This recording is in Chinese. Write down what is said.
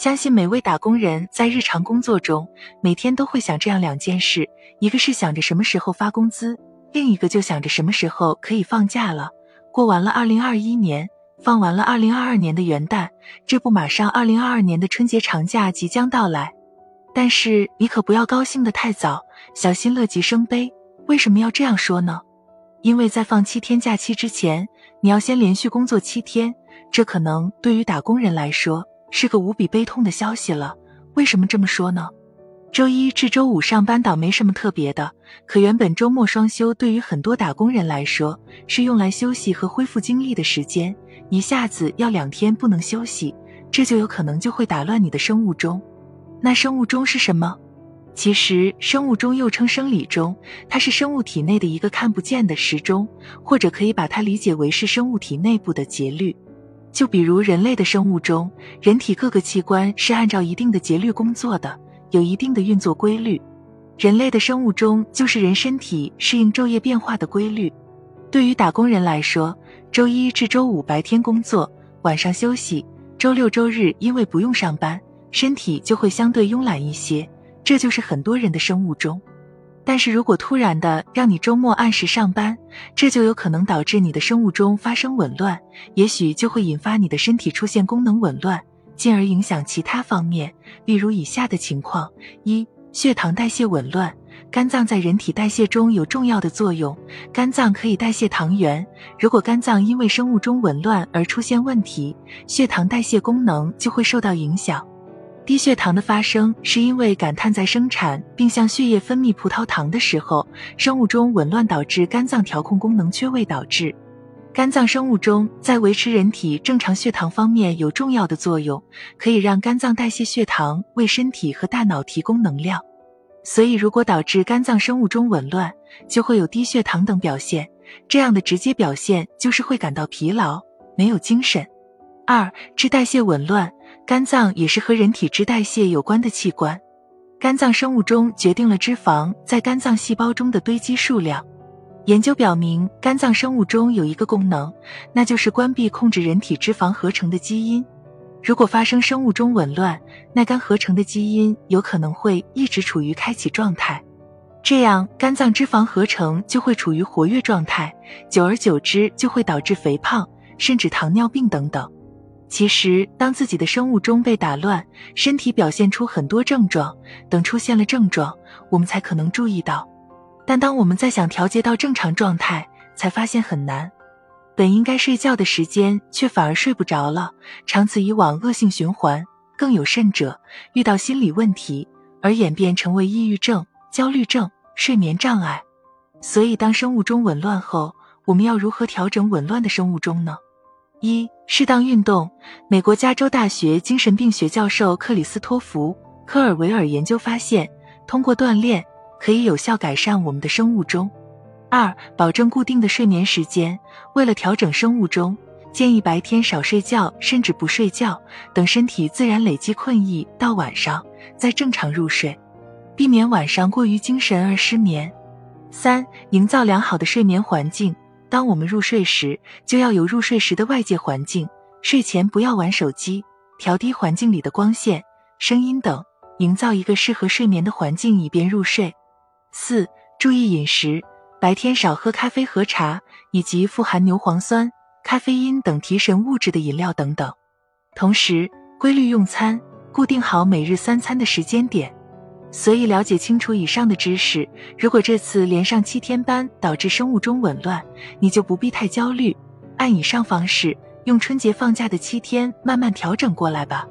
相信每位打工人在日常工作中，每天都会想这样两件事：一个是想着什么时候发工资，另一个就想着什么时候可以放假了。过完了二零二一年，放完了二零二二年的元旦，这不马上二零二二年的春节长假即将到来。但是你可不要高兴的太早，小心乐极生悲。为什么要这样说呢？因为在放七天假期之前，你要先连续工作七天，这可能对于打工人来说。是个无比悲痛的消息了。为什么这么说呢？周一至周五上班倒没什么特别的，可原本周末双休对于很多打工人来说是用来休息和恢复精力的时间，一下子要两天不能休息，这就有可能就会打乱你的生物钟。那生物钟是什么？其实生物钟又称生理钟，它是生物体内的一个看不见的时钟，或者可以把它理解为是生物体内部的节律。就比如人类的生物钟，人体各个器官是按照一定的节律工作的，有一定的运作规律。人类的生物钟就是人身体适应昼夜变化的规律。对于打工人来说，周一至周五白天工作，晚上休息；周六周日因为不用上班，身体就会相对慵懒一些。这就是很多人的生物钟。但是如果突然的让你周末按时上班，这就有可能导致你的生物钟发生紊乱，也许就会引发你的身体出现功能紊乱，进而影响其他方面，例如以下的情况：一、血糖代谢紊乱。肝脏在人体代谢中有重要的作用，肝脏可以代谢糖原。如果肝脏因为生物钟紊乱而出现问题，血糖代谢功能就会受到影响。低血糖的发生是因为感叹在生产并向血液分泌葡萄糖的时候，生物钟紊乱导致肝脏调控功能缺位导致。肝脏生物钟在维持人体正常血糖方面有重要的作用，可以让肝脏代谢血糖，为身体和大脑提供能量。所以，如果导致肝脏生物钟紊乱，就会有低血糖等表现。这样的直接表现就是会感到疲劳，没有精神。二、脂代谢紊乱。肝脏也是和人体脂代谢有关的器官，肝脏生物钟决定了脂肪在肝脏细胞中的堆积数量。研究表明，肝脏生物钟有一个功能，那就是关闭控制人体脂肪合成的基因。如果发生生物钟紊乱，那肝合成的基因有可能会一直处于开启状态，这样肝脏脂肪合成就会处于活跃状态，久而久之就会导致肥胖，甚至糖尿病等等。其实，当自己的生物钟被打乱，身体表现出很多症状，等出现了症状，我们才可能注意到。但当我们在想调节到正常状态，才发现很难。本应该睡觉的时间，却反而睡不着了，长此以往，恶性循环。更有甚者，遇到心理问题而演变成为抑郁症、焦虑症、睡眠障碍。所以，当生物钟紊乱后，我们要如何调整紊乱的生物钟呢？一、适当运动。美国加州大学精神病学教授克里斯托弗·科尔维尔研究发现，通过锻炼可以有效改善我们的生物钟。二、保证固定的睡眠时间。为了调整生物钟，建议白天少睡觉，甚至不睡觉，等身体自然累积困意，到晚上再正常入睡，避免晚上过于精神而失眠。三、营造良好的睡眠环境。当我们入睡时，就要有入睡时的外界环境。睡前不要玩手机，调低环境里的光线、声音等，营造一个适合睡眠的环境，以便入睡。四、注意饮食，白天少喝咖啡和茶，以及富含牛磺酸、咖啡因等提神物质的饮料等等。同时，规律用餐，固定好每日三餐的时间点。所以，了解清楚以上的知识，如果这次连上七天班导致生物钟紊乱，你就不必太焦虑。按以上方式，用春节放假的七天慢慢调整过来吧。